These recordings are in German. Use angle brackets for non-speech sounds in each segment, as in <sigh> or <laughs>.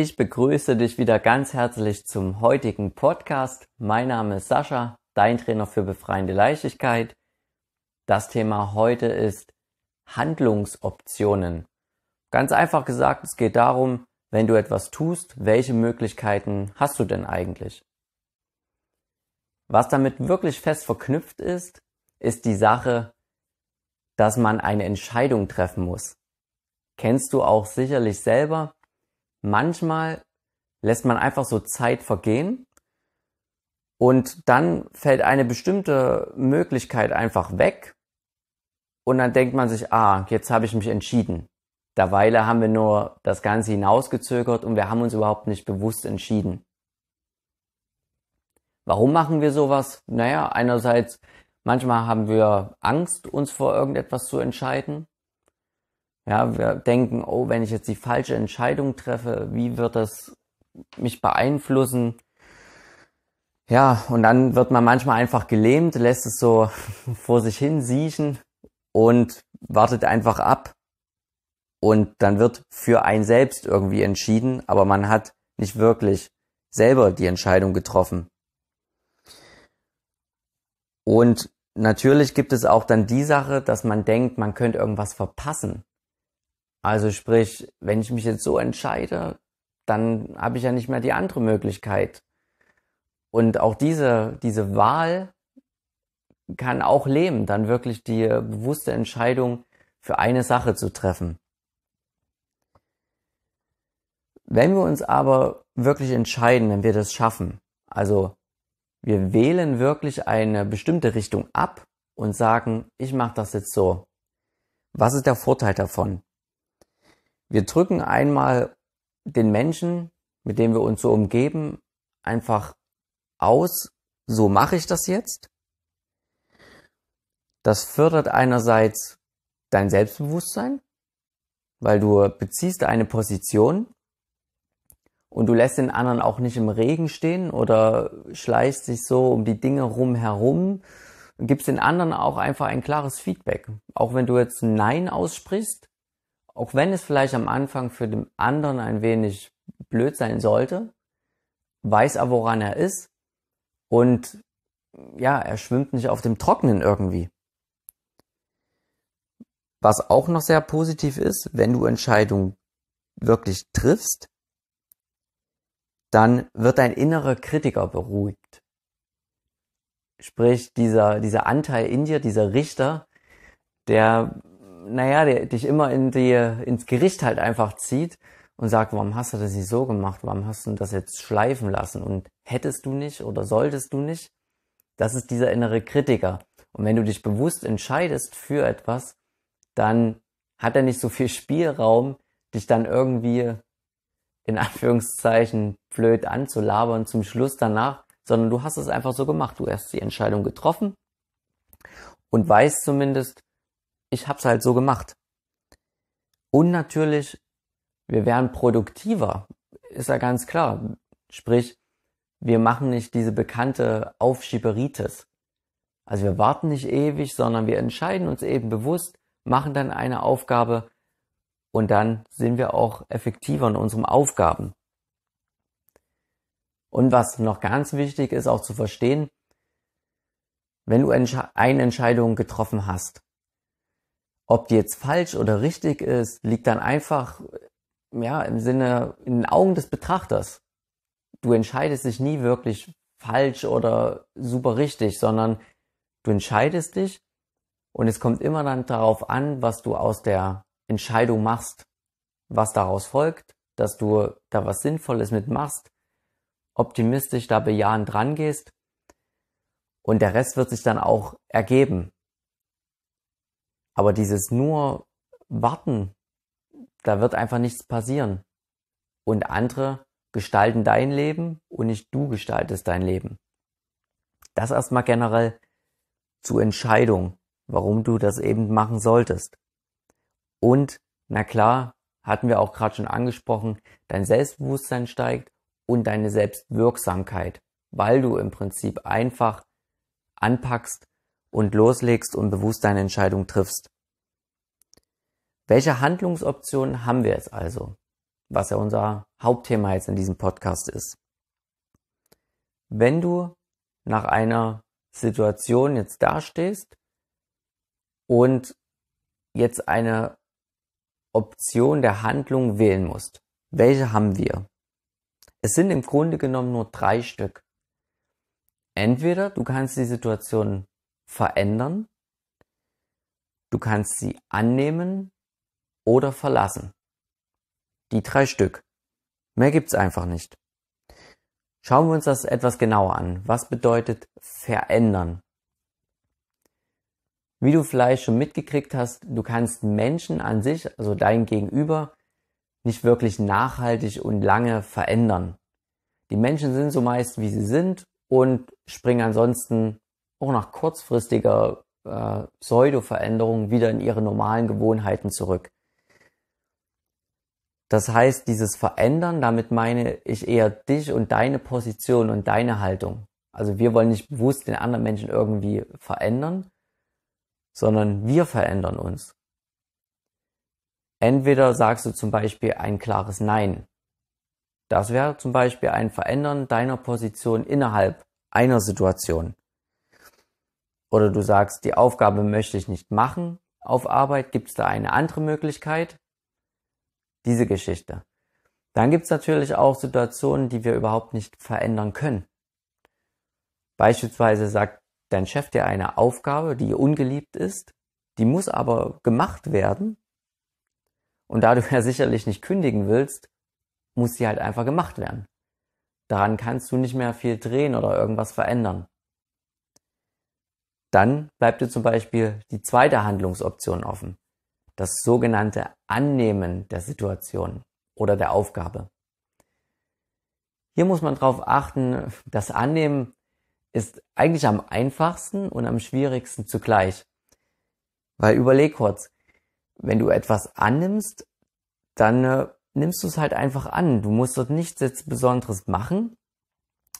Ich begrüße dich wieder ganz herzlich zum heutigen Podcast. Mein Name ist Sascha, dein Trainer für befreiende Leichtigkeit. Das Thema heute ist Handlungsoptionen. Ganz einfach gesagt, es geht darum, wenn du etwas tust, welche Möglichkeiten hast du denn eigentlich? Was damit wirklich fest verknüpft ist, ist die Sache, dass man eine Entscheidung treffen muss. Kennst du auch sicherlich selber, manchmal lässt man einfach so Zeit vergehen und dann fällt eine bestimmte Möglichkeit einfach weg und dann denkt man sich, ah, jetzt habe ich mich entschieden. Derweile haben wir nur das Ganze hinausgezögert und wir haben uns überhaupt nicht bewusst entschieden. Warum machen wir sowas? Naja, einerseits, manchmal haben wir Angst, uns vor irgendetwas zu entscheiden. Ja, wir denken, oh, wenn ich jetzt die falsche Entscheidung treffe, wie wird das mich beeinflussen? Ja, und dann wird man manchmal einfach gelähmt, lässt es so <laughs> vor sich hin siechen und wartet einfach ab. Und dann wird für ein selbst irgendwie entschieden, aber man hat nicht wirklich selber die Entscheidung getroffen. Und natürlich gibt es auch dann die Sache, dass man denkt, man könnte irgendwas verpassen. Also sprich, wenn ich mich jetzt so entscheide, dann habe ich ja nicht mehr die andere Möglichkeit. Und auch diese, diese Wahl kann auch leben, dann wirklich die bewusste Entscheidung für eine Sache zu treffen. Wenn wir uns aber wirklich entscheiden, wenn wir das schaffen, also wir wählen wirklich eine bestimmte Richtung ab und sagen, ich mache das jetzt so. Was ist der Vorteil davon? Wir drücken einmal den Menschen, mit dem wir uns so umgeben, einfach aus, so mache ich das jetzt. Das fördert einerseits dein Selbstbewusstsein, weil du beziehst eine Position und du lässt den anderen auch nicht im Regen stehen oder schleichst dich so um die Dinge rumherum, gibst den anderen auch einfach ein klares Feedback. Auch wenn du jetzt Nein aussprichst, auch wenn es vielleicht am Anfang für den anderen ein wenig blöd sein sollte, weiß er, woran er ist und ja, er schwimmt nicht auf dem Trockenen irgendwie. Was auch noch sehr positiv ist, wenn du Entscheidungen wirklich triffst, dann wird dein innerer Kritiker beruhigt. Sprich, dieser, dieser Anteil in dir, dieser Richter, der naja, der dich immer in die, ins Gericht halt einfach zieht und sagt, warum hast du das nicht so gemacht? Warum hast du das jetzt schleifen lassen? Und hättest du nicht oder solltest du nicht? Das ist dieser innere Kritiker. Und wenn du dich bewusst entscheidest für etwas, dann hat er nicht so viel Spielraum, dich dann irgendwie in Anführungszeichen blöd anzulabern zum Schluss danach, sondern du hast es einfach so gemacht. Du hast die Entscheidung getroffen und weißt zumindest, ich habe es halt so gemacht. Und natürlich, wir werden produktiver, ist ja ganz klar. Sprich, wir machen nicht diese bekannte Aufschieberitis. Also wir warten nicht ewig, sondern wir entscheiden uns eben bewusst, machen dann eine Aufgabe und dann sind wir auch effektiver in unseren Aufgaben. Und was noch ganz wichtig ist auch zu verstehen, wenn du eine Entscheidung getroffen hast, ob die jetzt falsch oder richtig ist, liegt dann einfach, ja, im Sinne, in den Augen des Betrachters. Du entscheidest dich nie wirklich falsch oder super richtig, sondern du entscheidest dich und es kommt immer dann darauf an, was du aus der Entscheidung machst, was daraus folgt, dass du da was Sinnvolles mitmachst, optimistisch da bejahend dran gehst und der Rest wird sich dann auch ergeben. Aber dieses nur warten, da wird einfach nichts passieren. Und andere gestalten dein Leben und nicht du gestaltest dein Leben. Das erstmal generell zur Entscheidung, warum du das eben machen solltest. Und, na klar, hatten wir auch gerade schon angesprochen, dein Selbstbewusstsein steigt und deine Selbstwirksamkeit, weil du im Prinzip einfach anpackst und loslegst und bewusst deine Entscheidung triffst. Welche Handlungsoptionen haben wir jetzt also? was ja unser Hauptthema jetzt in diesem Podcast ist. Wenn du nach einer Situation jetzt dastehst und jetzt eine Option der Handlung wählen musst, welche haben wir? Es sind im Grunde genommen nur drei Stück. Entweder du kannst die Situation verändern, du kannst sie annehmen oder verlassen. Die drei Stück. Mehr gibt's einfach nicht. Schauen wir uns das etwas genauer an. Was bedeutet verändern? Wie du vielleicht schon mitgekriegt hast, du kannst Menschen an sich, also dein Gegenüber, nicht wirklich nachhaltig und lange verändern. Die Menschen sind so meist, wie sie sind und springen ansonsten auch nach kurzfristiger äh, Pseudo-Veränderung wieder in ihre normalen Gewohnheiten zurück. Das heißt, dieses Verändern, damit meine ich eher dich und deine Position und deine Haltung. Also wir wollen nicht bewusst den anderen Menschen irgendwie verändern, sondern wir verändern uns. Entweder sagst du zum Beispiel ein klares Nein. Das wäre zum Beispiel ein Verändern deiner Position innerhalb einer Situation. Oder du sagst, die Aufgabe möchte ich nicht machen auf Arbeit, gibt es da eine andere Möglichkeit? Diese Geschichte. Dann gibt es natürlich auch Situationen, die wir überhaupt nicht verändern können. Beispielsweise sagt dein Chef dir eine Aufgabe, die ungeliebt ist, die muss aber gemacht werden. Und da du ja <laughs> sicherlich nicht kündigen willst, muss sie halt einfach gemacht werden. Daran kannst du nicht mehr viel drehen oder irgendwas verändern. Dann bleibt dir zum Beispiel die zweite Handlungsoption offen. Das sogenannte Annehmen der Situation oder der Aufgabe. Hier muss man darauf achten, das Annehmen ist eigentlich am einfachsten und am schwierigsten zugleich. Weil überleg kurz, wenn du etwas annimmst, dann äh, nimmst du es halt einfach an. Du musst dort nichts jetzt Besonderes machen.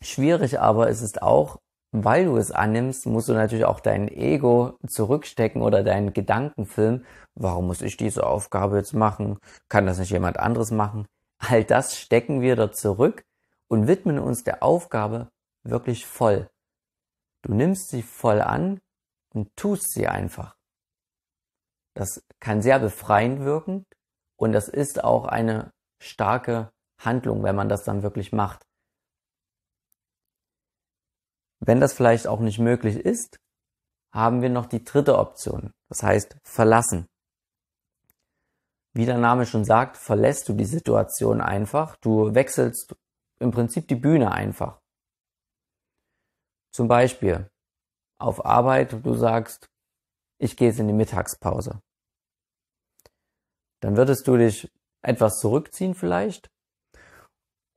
Schwierig aber ist es auch, weil du es annimmst, musst du natürlich auch dein Ego zurückstecken oder deinen Gedankenfilm. Warum muss ich diese Aufgabe jetzt machen? Kann das nicht jemand anderes machen? All das stecken wir dort zurück und widmen uns der Aufgabe wirklich voll. Du nimmst sie voll an und tust sie einfach. Das kann sehr befreiend wirken und das ist auch eine starke Handlung, wenn man das dann wirklich macht. Wenn das vielleicht auch nicht möglich ist, haben wir noch die dritte Option, das heißt verlassen. Wie der Name schon sagt, verlässt du die Situation einfach, du wechselst im Prinzip die Bühne einfach. Zum Beispiel auf Arbeit, du sagst, ich gehe jetzt in die Mittagspause. Dann würdest du dich etwas zurückziehen vielleicht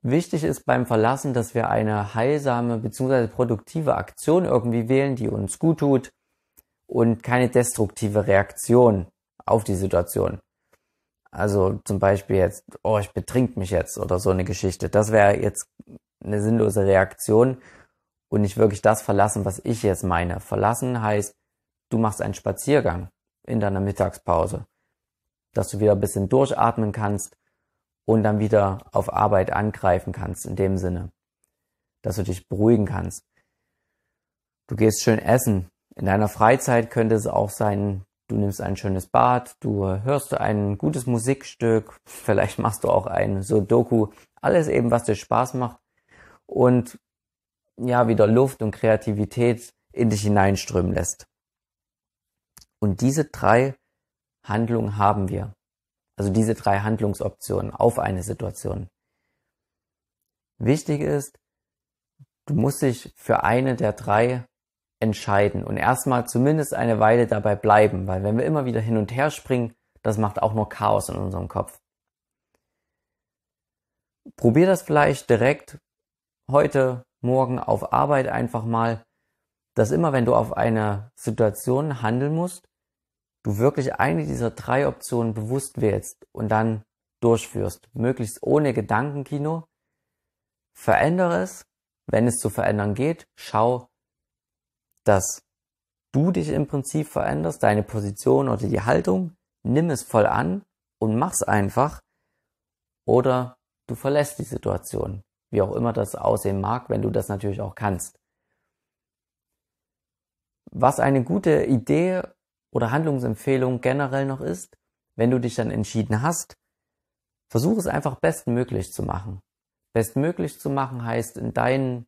Wichtig ist beim Verlassen, dass wir eine heilsame bzw. produktive Aktion irgendwie wählen, die uns gut tut und keine destruktive Reaktion auf die Situation. Also zum Beispiel jetzt, oh, ich betrink mich jetzt oder so eine Geschichte. Das wäre jetzt eine sinnlose Reaktion und nicht wirklich das verlassen, was ich jetzt meine. Verlassen heißt, du machst einen Spaziergang in deiner Mittagspause, dass du wieder ein bisschen durchatmen kannst und dann wieder auf Arbeit angreifen kannst, in dem Sinne, dass du dich beruhigen kannst. Du gehst schön essen. In deiner Freizeit könnte es auch sein, du nimmst ein schönes Bad, du hörst ein gutes Musikstück, <laughs> vielleicht machst du auch ein Sudoku, alles eben, was dir Spaß macht und ja, wieder Luft und Kreativität in dich hineinströmen lässt. Und diese drei Handlungen haben wir. Also diese drei Handlungsoptionen auf eine Situation. Wichtig ist, du musst dich für eine der drei entscheiden und erstmal zumindest eine Weile dabei bleiben, weil wenn wir immer wieder hin und her springen, das macht auch nur Chaos in unserem Kopf. Probier das vielleicht direkt heute, morgen auf Arbeit einfach mal, dass immer wenn du auf eine Situation handeln musst, du wirklich eine dieser drei Optionen bewusst wählst und dann durchführst, möglichst ohne Gedankenkino, verändere es, wenn es zu verändern geht, schau, dass du dich im Prinzip veränderst, deine Position oder die Haltung, nimm es voll an und mach's einfach. Oder du verlässt die Situation, wie auch immer das aussehen mag, wenn du das natürlich auch kannst. Was eine gute Idee oder Handlungsempfehlung generell noch ist, wenn du dich dann entschieden hast, versuch es einfach bestmöglich zu machen. Bestmöglich zu machen heißt in deinen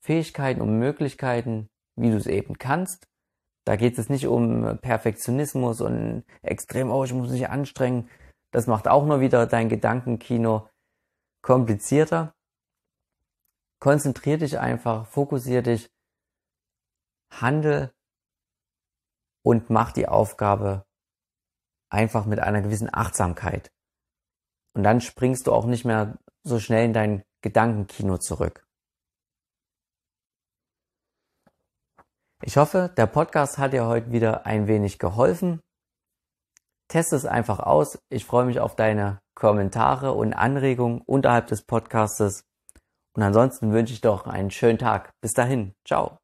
Fähigkeiten und Möglichkeiten, wie du es eben kannst. Da geht es nicht um Perfektionismus und extrem, oh, ich muss mich anstrengen. Das macht auch nur wieder dein Gedankenkino komplizierter. Konzentrier dich einfach, fokussier dich, handel und mach die Aufgabe einfach mit einer gewissen Achtsamkeit. Und dann springst du auch nicht mehr so schnell in dein Gedankenkino zurück. Ich hoffe, der Podcast hat dir heute wieder ein wenig geholfen. Teste es einfach aus. Ich freue mich auf deine Kommentare und Anregungen unterhalb des Podcastes. Und ansonsten wünsche ich doch einen schönen Tag. Bis dahin. Ciao.